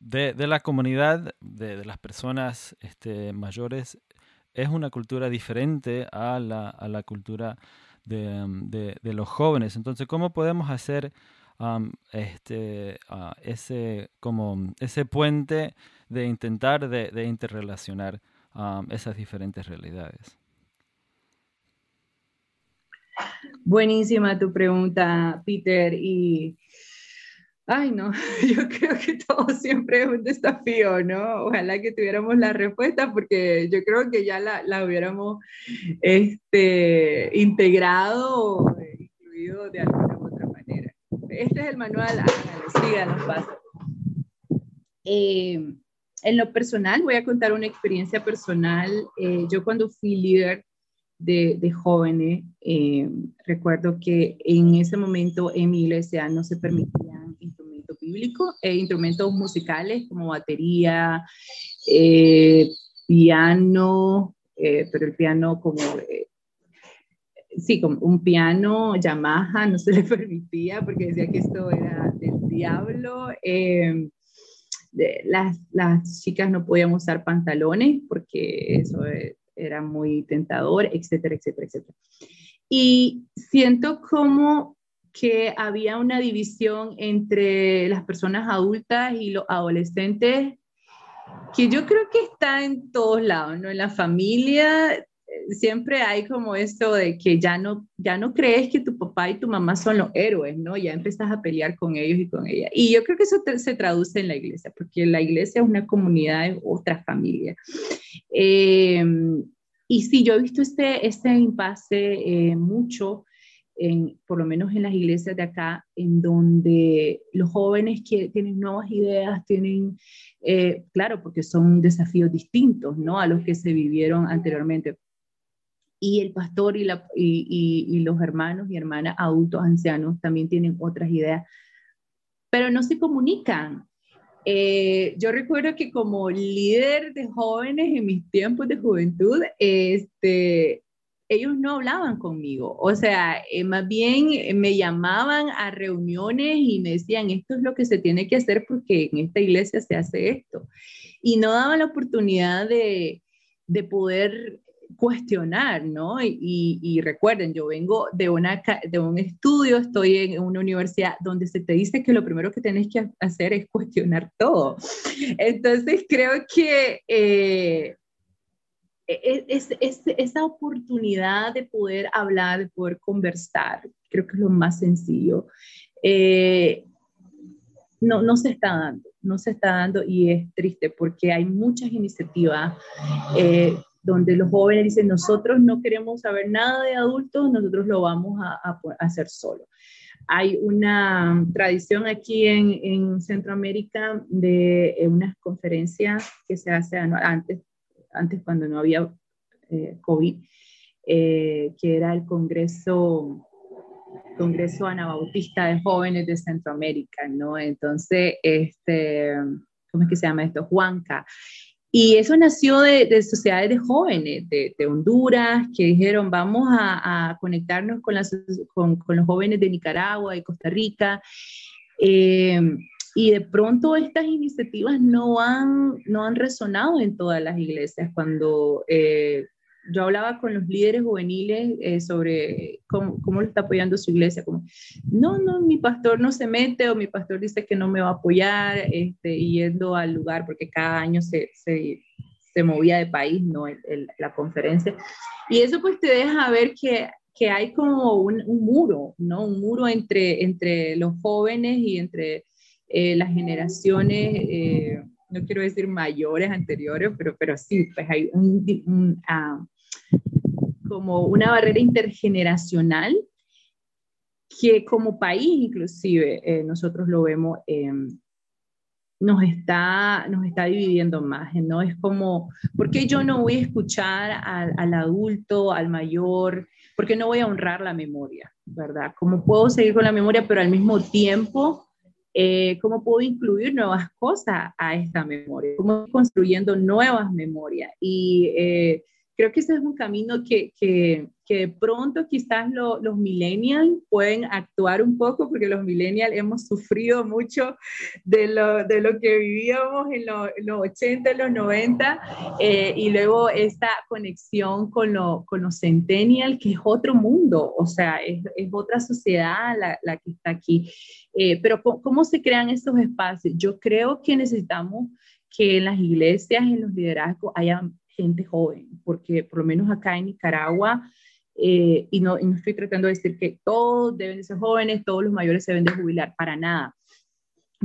Speaker 3: de, de, la, comunidad, de, las personas este, mayores, es una cultura diferente a la, a la cultura de, los jóvenes. Entonces, ¿cómo podemos hacer este, ese, como ese puente de intentar de, interrelacionar esas diferentes realidades?
Speaker 5: Buenísima tu pregunta, Peter. Ay, no, yo creo que todo siempre es un desafío, ¿no? Ojalá que tuviéramos la respuesta porque yo creo que ya la, la hubiéramos este, integrado o incluido de alguna u otra manera. Este es el manual, háganlo, síganos, paso. Eh, en lo personal, voy a contar una experiencia personal. Eh, yo cuando fui líder de, de jóvenes, eh, recuerdo que en ese momento en mi iglesia no se permitían bíblico e instrumentos musicales como batería, eh, piano, eh, pero el piano como, sí, como un piano Yamaha no se le permitía porque decía que esto era del diablo. las, las, chicas no podían usar pantalones porque eso era muy tentador, etcétera, etcétera, etcétera. Y siento como que había una división entre las personas adultas y los adolescentes que yo creo que está en todos lados, ¿no? En la familia siempre hay como esto de que ya no, ya no crees que tu papá y tu mamá son los héroes, ¿no? Ya empiezas a pelear con ellos y con ella. Y yo creo que eso se traduce en la iglesia, porque la iglesia es una comunidad, es otra familia. Eh, y sí, yo he visto este, este impasse eh, mucho, en, por lo menos en las iglesias de acá, en donde los jóvenes que tienen nuevas ideas, tienen, eh, claro, porque son desafíos distintos, ¿no? A los que se vivieron anteriormente y el pastor y, la, y, y, los hermanos y hermanas adultos, ancianos, también tienen otras ideas, pero no se comunican. Eh, yo recuerdo que como líder de jóvenes en mis tiempos de juventud, este, ellos no hablaban conmigo, o sea, eh, más bien me llamaban a reuniones y me decían, esto es lo que se tiene que hacer porque en esta iglesia se hace esto. Y no daban la oportunidad de, de poder cuestionar, ¿no? Y, recuerden, yo vengo de, una, de un estudio, estoy en una universidad donde se te dice que lo primero que tienes que hacer es cuestionar todo. Entonces, creo que eh, e, es, esa oportunidad de poder hablar, de poder conversar, creo que es lo más sencillo. Eh, no, no se está dando, no se está dando y es triste porque hay muchas iniciativas eh, donde los jóvenes dicen, nosotros no queremos saber nada de adultos, nosotros lo vamos a, hacer solo. Hay una tradición aquí en, Centroamérica de eh, unas conferencias que se hace antes, antes cuando no había eh, COVID, eh, que era el Congreso Congreso Anabautista de Jóvenes de Centroamérica, ¿no? Entonces, este, ¿cómo es que se llama esto? Juanca. Y eso nació de, sociedades de jóvenes de, Honduras que dijeron, vamos a, conectarnos con, las, con, los jóvenes de Nicaragua y Costa Rica. Eh, y de pronto estas iniciativas no han, no han resonado en todas las iglesias. Cuando eh, yo hablaba con los líderes juveniles eh, sobre cómo, cómo, lo está apoyando su iglesia, como, no, no, mi pastor no se mete o mi pastor dice que no me va a apoyar este, yendo al lugar porque cada año se, se, se movía de país, ¿no? la conferencia. Y eso pues te deja ver que, que hay como un, un, muro, ¿no? Un muro entre, entre los jóvenes y entre eh, las generaciones. Eh, no quiero decir mayores, anteriores, pero, pero sí, pues hay ah, como una barrera intergeneracional que como país inclusive eh, nosotros lo vemos, em, nos, está, nos está dividiendo más, ¿no? Es como, ¿por qué yo no voy a escuchar al, al adulto, al mayor? ¿Por qué no voy a honrar la memoria, verdad? ¿Cómo puedo seguir con la memoria, pero al mismo tiempo eh, cómo puedo incluir nuevas cosas a esta memoria, cómo construyendo nuevas memorias. Y eh, creo que ese es un camino que, que, que de pronto quizás los millennials pueden actuar un poco, porque los millennials hemos sufrido mucho de lo, de lo que vivíamos en, los 80, en los 90, eh, y luego esta conexión con, lo, con los centennials, que es otro mundo, o sea, es, es otra sociedad la, la, que está aquí. Eh, pero ¿cómo, se crean estos espacios? Yo creo que necesitamos que en las iglesias, en los liderazgos, haya gente joven, porque por lo menos acá en Nicaragua, eh, y, no, estoy tratando de decir que todos deben ser jóvenes, todos los mayores se deben de jubilar, para nada.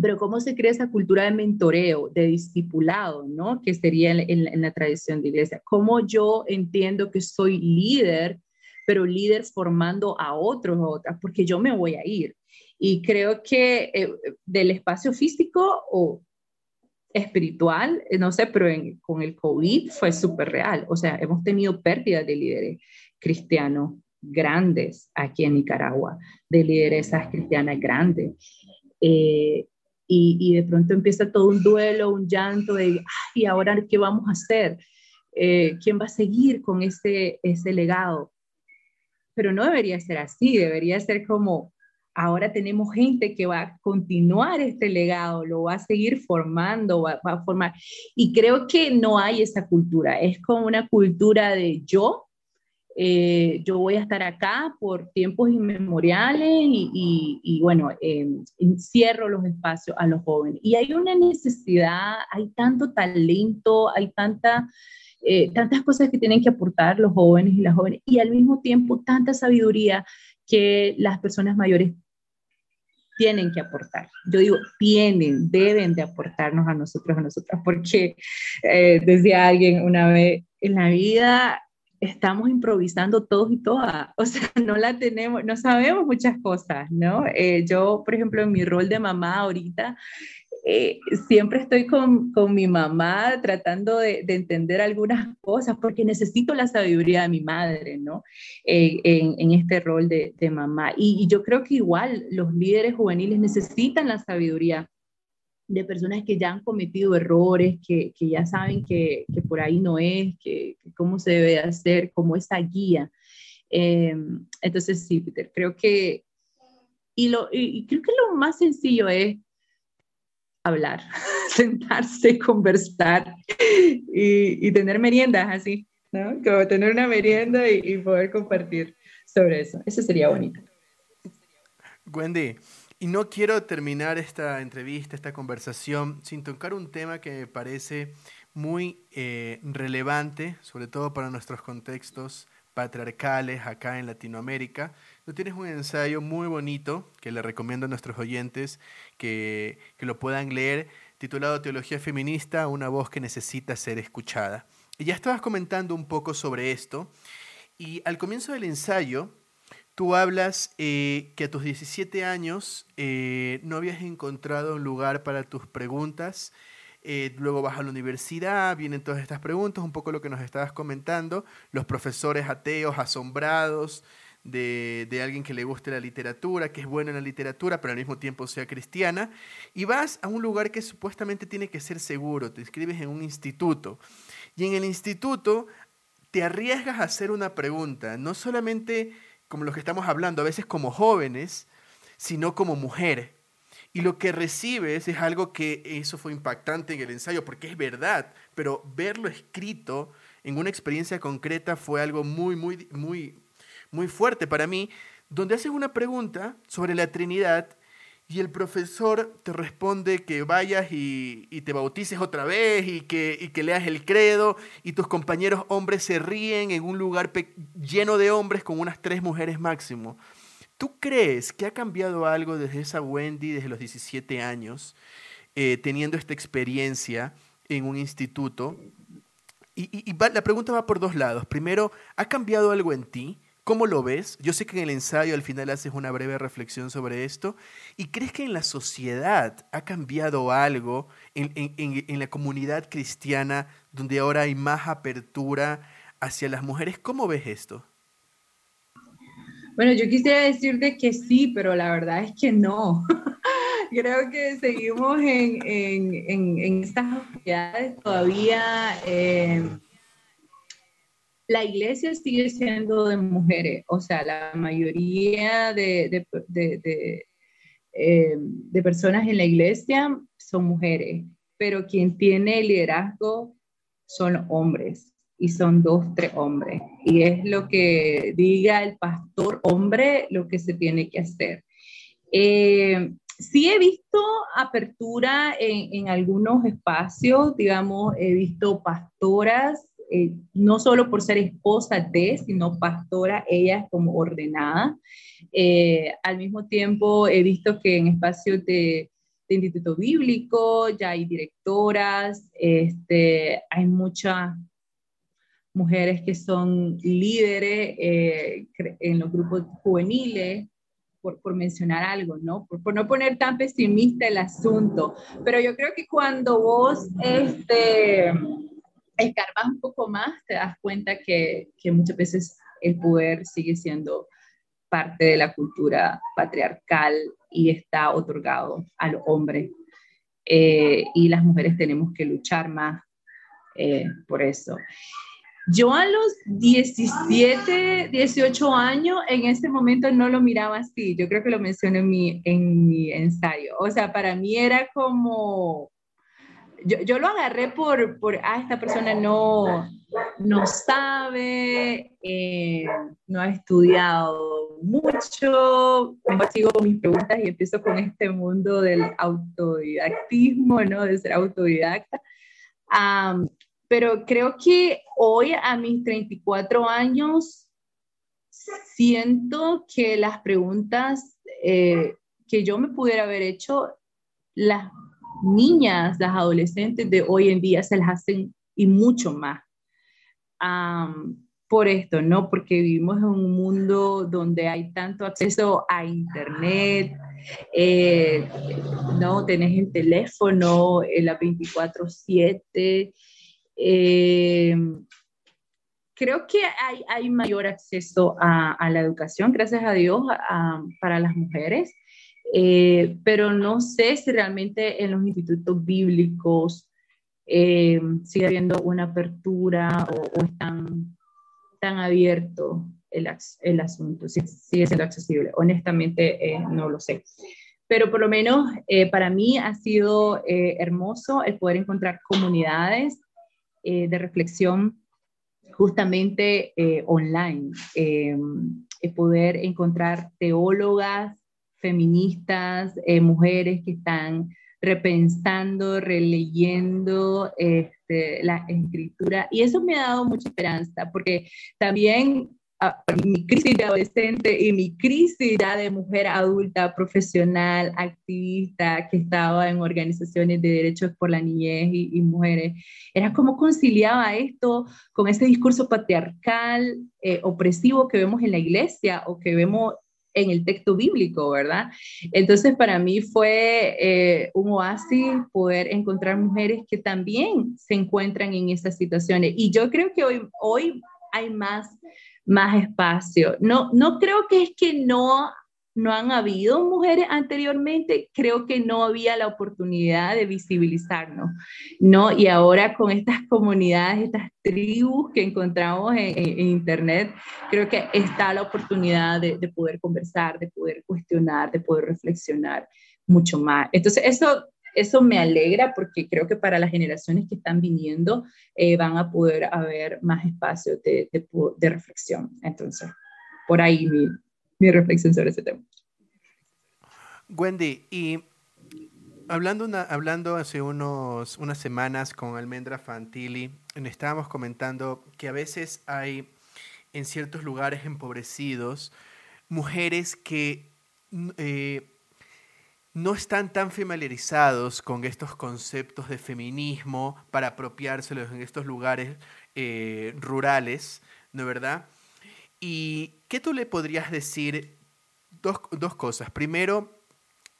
Speaker 5: Pero cómo se crea esa cultura de mentoreo, de discipulado, ¿no? Que sería en, la tradición de iglesia. Cómo yo entiendo que soy líder, pero líder formando a otros o otras, porque yo me voy a ir. Y creo que eh, del espacio físico o espiritual, eh, no sé, pero con el COVID fue súper real. O sea, hemos tenido pérdidas de líderes cristianos grandes aquí en Nicaragua, de lideresas cristianas grandes. Eh, y, y, de pronto empieza todo un duelo, un llanto de, ¿y ahora qué vamos a hacer? Eh, ¿Quién va a seguir con ese, ese legado? Pero no debería ser así, debería ser como, ahora tenemos gente que va a continuar este legado, lo va a seguir formando, va, a formar. Y creo que no hay esa cultura, es como una cultura de yo, eh, yo voy a estar acá por tiempos inmemoriales y, y, bueno, em, encierro los espacios a los jóvenes. Y hay una necesidad, hay tanto talento, hay tanta, eh, tantas cosas que tienen que aportar los jóvenes y las jóvenes, y al mismo tiempo tanta sabiduría que las personas mayores tienen que aportar. Yo digo, tienen, deben de aportarnos a nosotros, a nosotras, porque eh, decía alguien una vez, en la vida estamos improvisando todos y todas, o sea, no la tenemos, no sabemos muchas cosas, ¿no? Eh, yo, por ejemplo, en mi rol de mamá ahorita, eh, siempre estoy con, con, mi mamá tratando de, de, entender algunas cosas porque necesito la sabiduría de mi madre, ¿no? Eh, en, en, este rol de, de mamá. Y, y, yo creo que igual los líderes juveniles necesitan la sabiduría de personas que ya han cometido errores, que, que ya saben que, que, por ahí no es, que, cómo se debe hacer, como esa guía. Eh, entonces, sí, Peter, creo que, y, lo, y creo que lo más sencillo es hablar, sentarse, conversar y, y, tener meriendas así, ¿no? Como tener una merienda y, poder compartir sobre eso. Eso sería bonito.
Speaker 4: Wendy, y no quiero terminar esta entrevista, esta conversación, sin tocar un tema que me parece muy eh, relevante, sobre todo para nuestros contextos patriarcales acá en Latinoamérica. Tienes un ensayo muy bonito que le recomiendo a nuestros oyentes que, que lo puedan leer, titulado Teología Feminista, una voz que necesita ser escuchada. Y ya estabas comentando un poco sobre esto, y al comienzo del ensayo Tú hablas eh, que a tus 17 años eh, no habías encontrado un lugar para tus preguntas. Eh, luego vas a la universidad, vienen todas estas preguntas, un poco lo que nos estabas comentando, los profesores ateos asombrados de, de, alguien que le guste la literatura, que es bueno en la literatura, pero al mismo tiempo sea cristiana, y vas a un lugar que supuestamente tiene que ser seguro, te inscribes en un instituto, y en el instituto te arriesgas a hacer una pregunta, no solamente como los que estamos hablando, a veces como jóvenes, sino como mujer. Y lo que recibes es algo que eso fue impactante en el ensayo, porque es verdad, pero verlo escrito en una experiencia concreta fue algo muy, muy, muy, muy fuerte para mí, donde haces una pregunta sobre la Trinidad y el profesor te responde que vayas y, te bautices otra vez y que, y que, leas el credo y tus compañeros hombres se ríen en un lugar lleno de hombres con unas tres mujeres máximo. ¿Tú crees que ha cambiado algo desde esa Wendy, desde los 17 años, eh, teniendo esta experiencia en un instituto? Y, la pregunta va por dos lados. Primero, ¿ha cambiado algo en ti? ¿Cómo lo ves? Yo sé que en el ensayo al final haces una breve reflexión sobre esto. ¿Y crees que en la sociedad ha cambiado algo en, la comunidad cristiana donde ahora hay más apertura hacia las mujeres? ¿Cómo ves esto?
Speaker 5: Bueno, yo quisiera decirte que sí, pero la verdad es que no. Creo que seguimos en, en estas sociedades todavía... Eh, la iglesia sigue siendo de mujeres, o sea, la mayoría eh, de, personas en la iglesia son mujeres, pero quien tiene liderazgo son hombres y son dos, tres hombres. Y es lo que diga el pastor hombre lo que se tiene que hacer. Eh, sí he visto apertura en algunos espacios, digamos, he visto pastoras eh, no solo por ser esposa de, sino pastora, ella como ordenada. Eh, al mismo tiempo, he visto que en espacios de, de instituto bíblico ya hay directoras, este, hay muchas mujeres que son líderes eh, en los grupos juveniles, por, por, mencionar algo, ¿no? Por, por, no poner tan pesimista el asunto. Pero yo creo que cuando vos este, escarbas un poco más, te das cuenta que, que, muchas veces el poder sigue siendo parte de la cultura patriarcal y está otorgado a los hombres. Eh, y las mujeres tenemos que luchar más eh, por eso. Yo a los 17, 18 años, en ese momento no lo miraba así. Yo creo que lo mencioné en mi, en mi ensayo. O sea, para mí era como yo, yo, lo agarré por, por, ah, esta persona no, no sabe, eh, no ha estudiado mucho, sigo con mis preguntas y empiezo con este mundo del autodidactismo, ¿no? De ser autodidacta. pero creo que hoy a mis 34 años siento que las preguntas eh, que yo me pudiera haber hecho, las niñas, las adolescentes de hoy en día se las hacen y mucho más. por esto, ¿no? Porque vivimos en un mundo donde hay tanto acceso a Internet, eh, ¿no? Tenés el teléfono, en la 24/7. Eh, creo que hay, mayor acceso a, la educación, gracias a Dios, para las mujeres. Eh, pero no sé si realmente en los institutos bíblicos eh, sigue habiendo una apertura o, o tan, tan abierto el, el asunto, si sigue siendo accesible. Honestamente, eh, no lo sé. Pero por lo menos para mí ha sido hermoso el poder encontrar comunidades de reflexión justamente online, el poder encontrar teólogas feministas, eh, mujeres que están repensando, releyendo este, la escritura. Y eso me ha dado mucha esperanza, porque también ah, mi crisis de adolescente y mi crisis ya de mujer adulta, profesional, activista, que estaba en organizaciones de derechos por la niñez y, mujeres, era cómo conciliaba esto con ese discurso patriarcal, eh, opresivo que vemos en la iglesia o que vemos en el texto bíblico, ¿verdad? Entonces, para mí fue eh, un oasis poder encontrar mujeres que también se encuentran en esas situaciones. Y yo creo que hoy, hoy hay más, más espacio. No, no creo que es que no no han habido mujeres anteriormente, creo que no había la oportunidad de visibilizarnos, ¿no? Y ahora con estas comunidades, estas tribus que encontramos en, Internet, creo que está la oportunidad de, poder conversar, de poder cuestionar, de poder reflexionar mucho más. Entonces, eso, eso me alegra porque creo que para las generaciones que están viniendo eh, van a poder haber más espacio de, de reflexión. Entonces, por ahí mi, mi reflexión sobre ese tema.
Speaker 4: Wendy, y hablando, hablando hace unos, unas semanas con Almendra Fantilli, estábamos comentando que a veces hay en ciertos lugares empobrecidos mujeres que eh, no están tan familiarizados con estos conceptos de feminismo para apropiárselos en estos lugares eh, rurales, ¿no es verdad? ¿Y qué tú le podrías decir? Dos, dos cosas. Primero,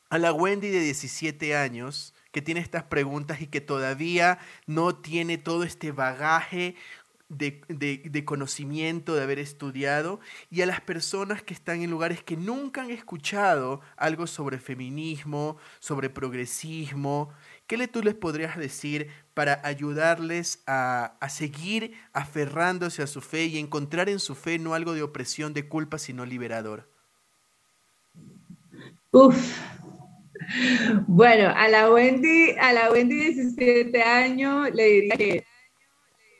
Speaker 4: a la Wendy de 17 años, que tiene estas preguntas y que todavía no tiene todo este bagaje de, de, conocimiento, de haber estudiado, y a las personas que están en lugares que nunca han escuchado algo sobre feminismo, sobre progresismo. ¿Qué le tú les podrías decir para ayudarles a, a seguir aferrándose a su fe y encontrar en su fe no algo de opresión, de culpa, sino liberador?
Speaker 5: Uf, bueno, a la Wendy, a la Wendy 17 años le diría que,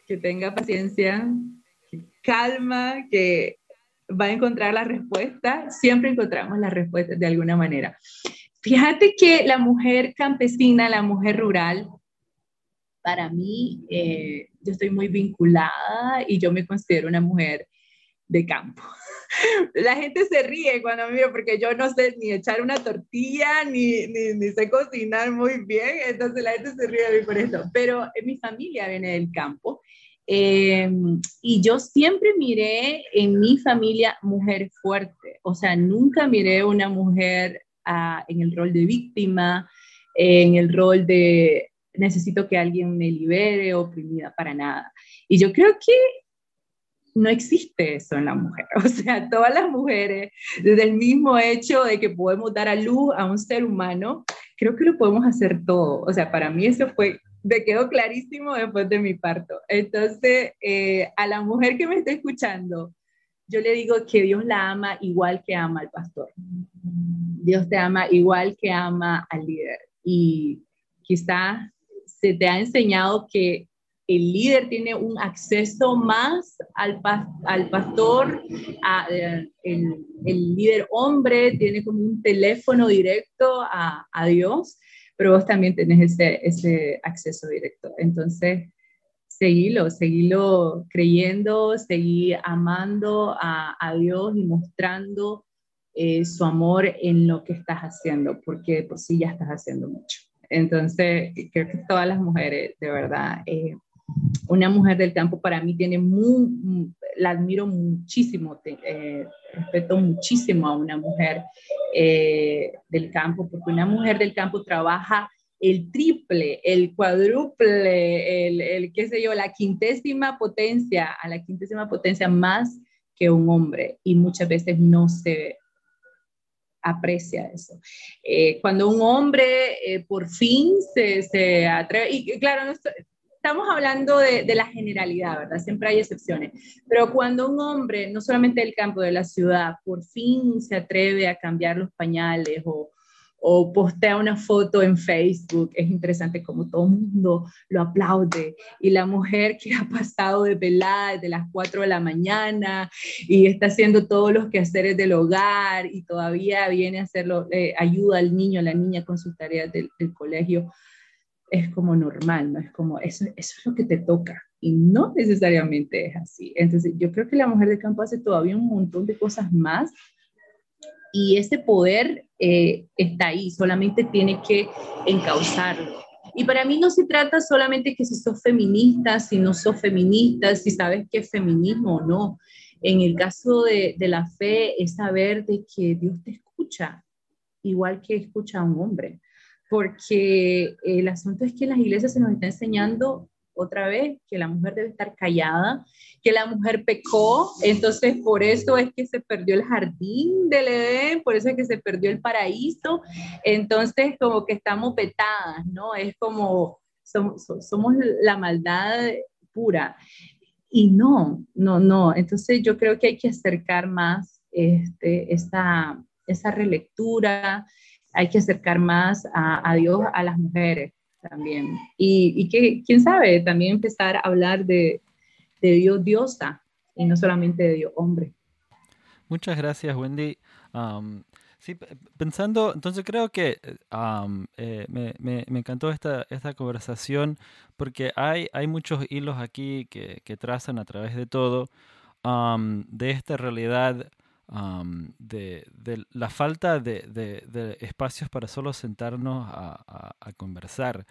Speaker 5: que tenga paciencia, calma, que va a encontrar la respuesta. Siempre encontramos la respuesta de alguna manera. Fíjate que la mujer campesina, la mujer rural, para mí, eh, yo estoy muy vinculada y yo me considero una mujer de campo. La gente se ríe cuando me porque yo no sé ni echar una tortilla, ni, ni, sé cocinar muy bien, entonces la gente se ríe de mí por eso. Pero mi familia viene del campo em, y yo siempre miré en mi familia mujer fuerte, o sea, nunca miré una mujer en el rol de víctima, en el rol de necesito que alguien me libere, oprimida, para nada. Y yo creo que no existe eso en la mujer. O sea, todas las mujeres, desde el mismo hecho de que podemos dar a luz a un ser humano, creo que lo podemos hacer todo. O sea, para mí eso fue, me quedó clarísimo después de mi parto. Entonces, eh, a la mujer que me está escuchando, yo le digo que Dios la ama igual que ama al pastor. Dios te ama igual que ama al líder. Y quizá se te ha enseñado que el líder tiene un acceso más al, al pastor, eh, el, el, líder hombre tiene como un teléfono directo a, a, Dios, pero vos también tenés ese, ese acceso directo. Entonces, seguilo, seguilo creyendo, seguí amando a, a Dios y mostrando eh, su amor en lo que estás haciendo, porque por sí ya estás haciendo mucho. Entonces, creo que todas las mujeres, de verdad, eh, una mujer del campo para mí tiene muy, la admiro muchísimo, eh, respeto muchísimo a una mujer eh, del campo, porque una mujer del campo trabaja el triple, el cuádruple, el, el, qué sé yo, la quintésima potencia, a la quintésima potencia más que un hombre y muchas veces no se aprecia eso. Eh, cuando un hombre por fin se, se, atreve, y claro, no estoy, estamos hablando de, la generalidad, ¿verdad? Siempre hay excepciones. Pero cuando un hombre, no solamente del campo, de la ciudad, por fin se atreve a cambiar los pañales o, o postea una foto en Facebook, es interesante como todo el mundo lo aplaude. Y la mujer que ha pasado de velada desde las 4 de la mañana y está haciendo todos los quehaceres del hogar y todavía viene a hacerlo, eh, ayuda al niño, a la niña con sus tareas del, del colegio es como normal, ¿no? Es como, eso, eso es lo que te toca y no necesariamente es así. Entonces, yo creo que la mujer de campo hace todavía un montón de cosas más y ese poder eh, está ahí, solamente tiene que encauzarlo. Y para mí no se trata solamente que si sos feminista, si no sos feminista, si sabes qué es feminismo o no. En el caso de, de la fe es saber de que Dios te escucha, igual que escucha a un hombre porque el asunto es que en las iglesias se nos está enseñando otra vez que la mujer debe estar callada, que la mujer pecó, entonces por eso es que se perdió el jardín del Edén, por eso es que se perdió el paraíso, entonces como que estamos petadas, ¿no? Es como somos, somos la maldad pura. Y no, no, no. Entonces yo creo que hay que acercar más este, esa, esa relectura, hay que acercar más a, Dios a las mujeres también. Y, que, quién sabe, también empezar a hablar de, Dios diosa y no solamente de Dios hombre.
Speaker 3: Muchas gracias, Wendy. sí, pensando, entonces creo que eh, me, encantó esta, esta conversación porque hay, hay muchos hilos aquí que, que trazan a través de todo de esta realidad de, la falta de, espacios para solo sentarnos a, conversar.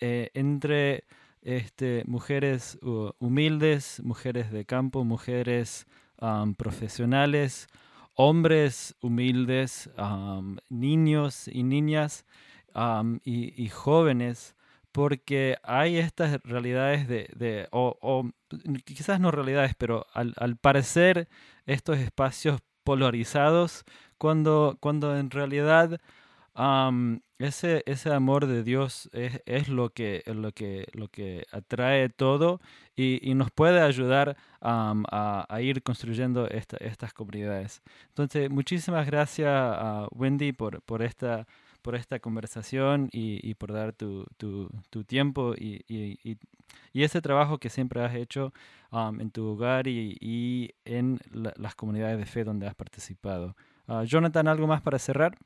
Speaker 3: Eh, entre este, mujeres humildes, mujeres de campo, mujeres profesionales, hombres humildes, niños y niñas y, jóvenes porque hay estas realidades de, o, quizás no realidades, pero al, al, parecer estos espacios polarizados cuando, cuando en realidad ese, ese amor de Dios es, es, lo, que, lo, que, lo que atrae todo y, y nos puede ayudar a, a, ir construyendo estas comunidades. Entonces, muchísimas gracias a Wendy por, por esta por esta conversación y, y por dar tu, tu, tu tiempo y, y, y, ese trabajo que siempre has hecho um, en tu hogar y, en las comunidades de fe donde has participado. Uh, Jonathan, ¿algo más para cerrar?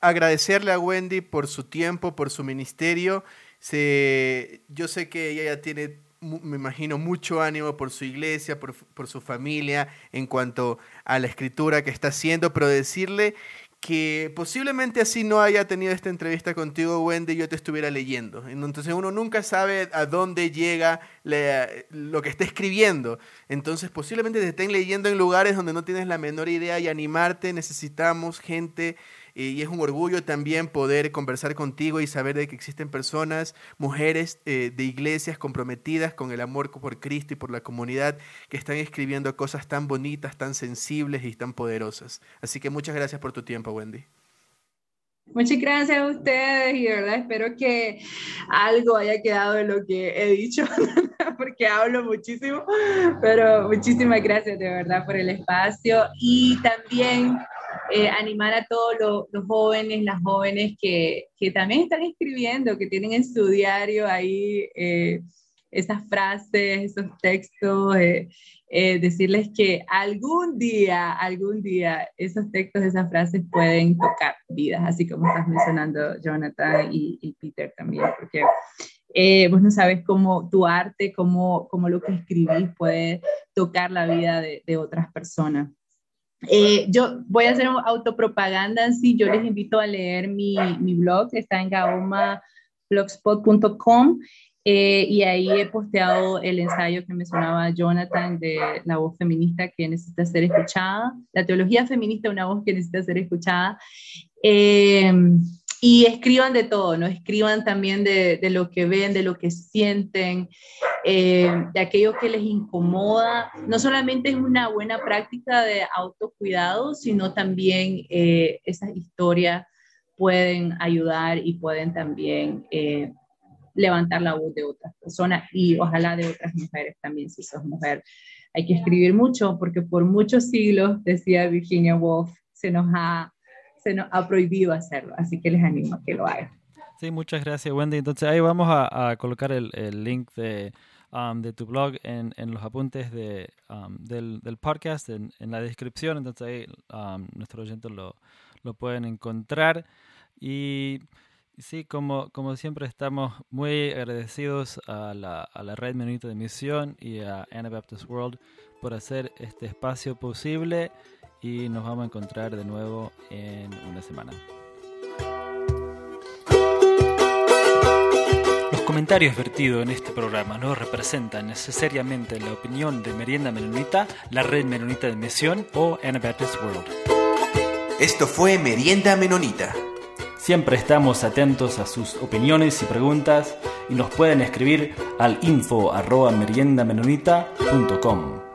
Speaker 4: Agradecerle a Wendy por su tiempo, por su ministerio. Se, yo sé que ella ya tiene me imagino, mucho ánimo por su iglesia, por, por, su familia, en cuanto a la escritura que está haciendo, pero decirle que posiblemente así no haya tenido esta entrevista contigo, Wendy, yo te estuviera leyendo. Entonces uno nunca sabe a dónde llega lo que está escribiendo. Entonces posiblemente te estén leyendo en lugares donde no tienes la menor idea y animarte. Necesitamos gente y es un orgullo también poder conversar contigo y saber de que existen personas, mujeres eh, de iglesias comprometidas con el amor por Cristo y por la comunidad que están escribiendo cosas tan bonitas, tan sensibles y tan poderosas. Así que muchas gracias por tu tiempo, Wendy.
Speaker 5: Muchas gracias a ustedes y de verdad espero que algo haya quedado de lo que he dicho, porque hablo muchísimo, pero muchísimas gracias de verdad por el espacio y también eh, animar a todos los jóvenes, las jóvenes que, que, también están escribiendo, que tienen en su diario ahí eh, esas frases, esos textos, eh, decirles que algún día, algún día, esos textos, esas frases pueden tocar vidas, así como estás mencionando Jonathan y, y Peter también, porque eh, vos no sabes cómo tu arte, cómo, cómo lo que escribís puede tocar la vida de, de otras personas. Eh, yo voy a hacer autopropaganda, sí, yo les invito a leer mi, mi blog, está en gaomablogspot.com eh, y ahí he posteado el ensayo que mencionaba Jonathan de la voz feminista que necesita ser escuchada, la teología feminista, una voz que necesita ser escuchada. Eh, y escriban de todo, ¿no? Escriban también de, de lo que ven, de lo que sienten, eh, de aquello que les incomoda. No solamente es una buena práctica de autocuidado, sino también eh, esas historias pueden ayudar y pueden también eh, levantar la voz de otras personas y ojalá de otras mujeres también, si sos mujer. Hay que escribir mucho porque por muchos siglos, decía Virginia Woolf, se nos ha se nos ha prohibido hacerlo, así que les animo a que lo hagan.
Speaker 3: Sí, muchas gracias Wendy. Entonces ahí vamos a, colocar el, el, link de, um, de tu blog en, en los apuntes de, um, del, del, podcast, en, en, la descripción, entonces ahí um, nuestros oyentes lo, lo pueden encontrar. Y sí, como, como siempre estamos muy agradecidos a la, a la Red Menonita de Misión y a Anabaptist World por hacer este espacio posible y nos vamos a encontrar de nuevo en una semana. Los comentarios vertidos en este programa no representan necesariamente la opinión de Merienda Menonita, la Red Menonita de Misión o Anabaptist World.
Speaker 2: Esto fue Merienda Menonita.
Speaker 1: Siempre estamos atentos a sus opiniones y preguntas y nos pueden escribir al info arroba meriendamenonita.com.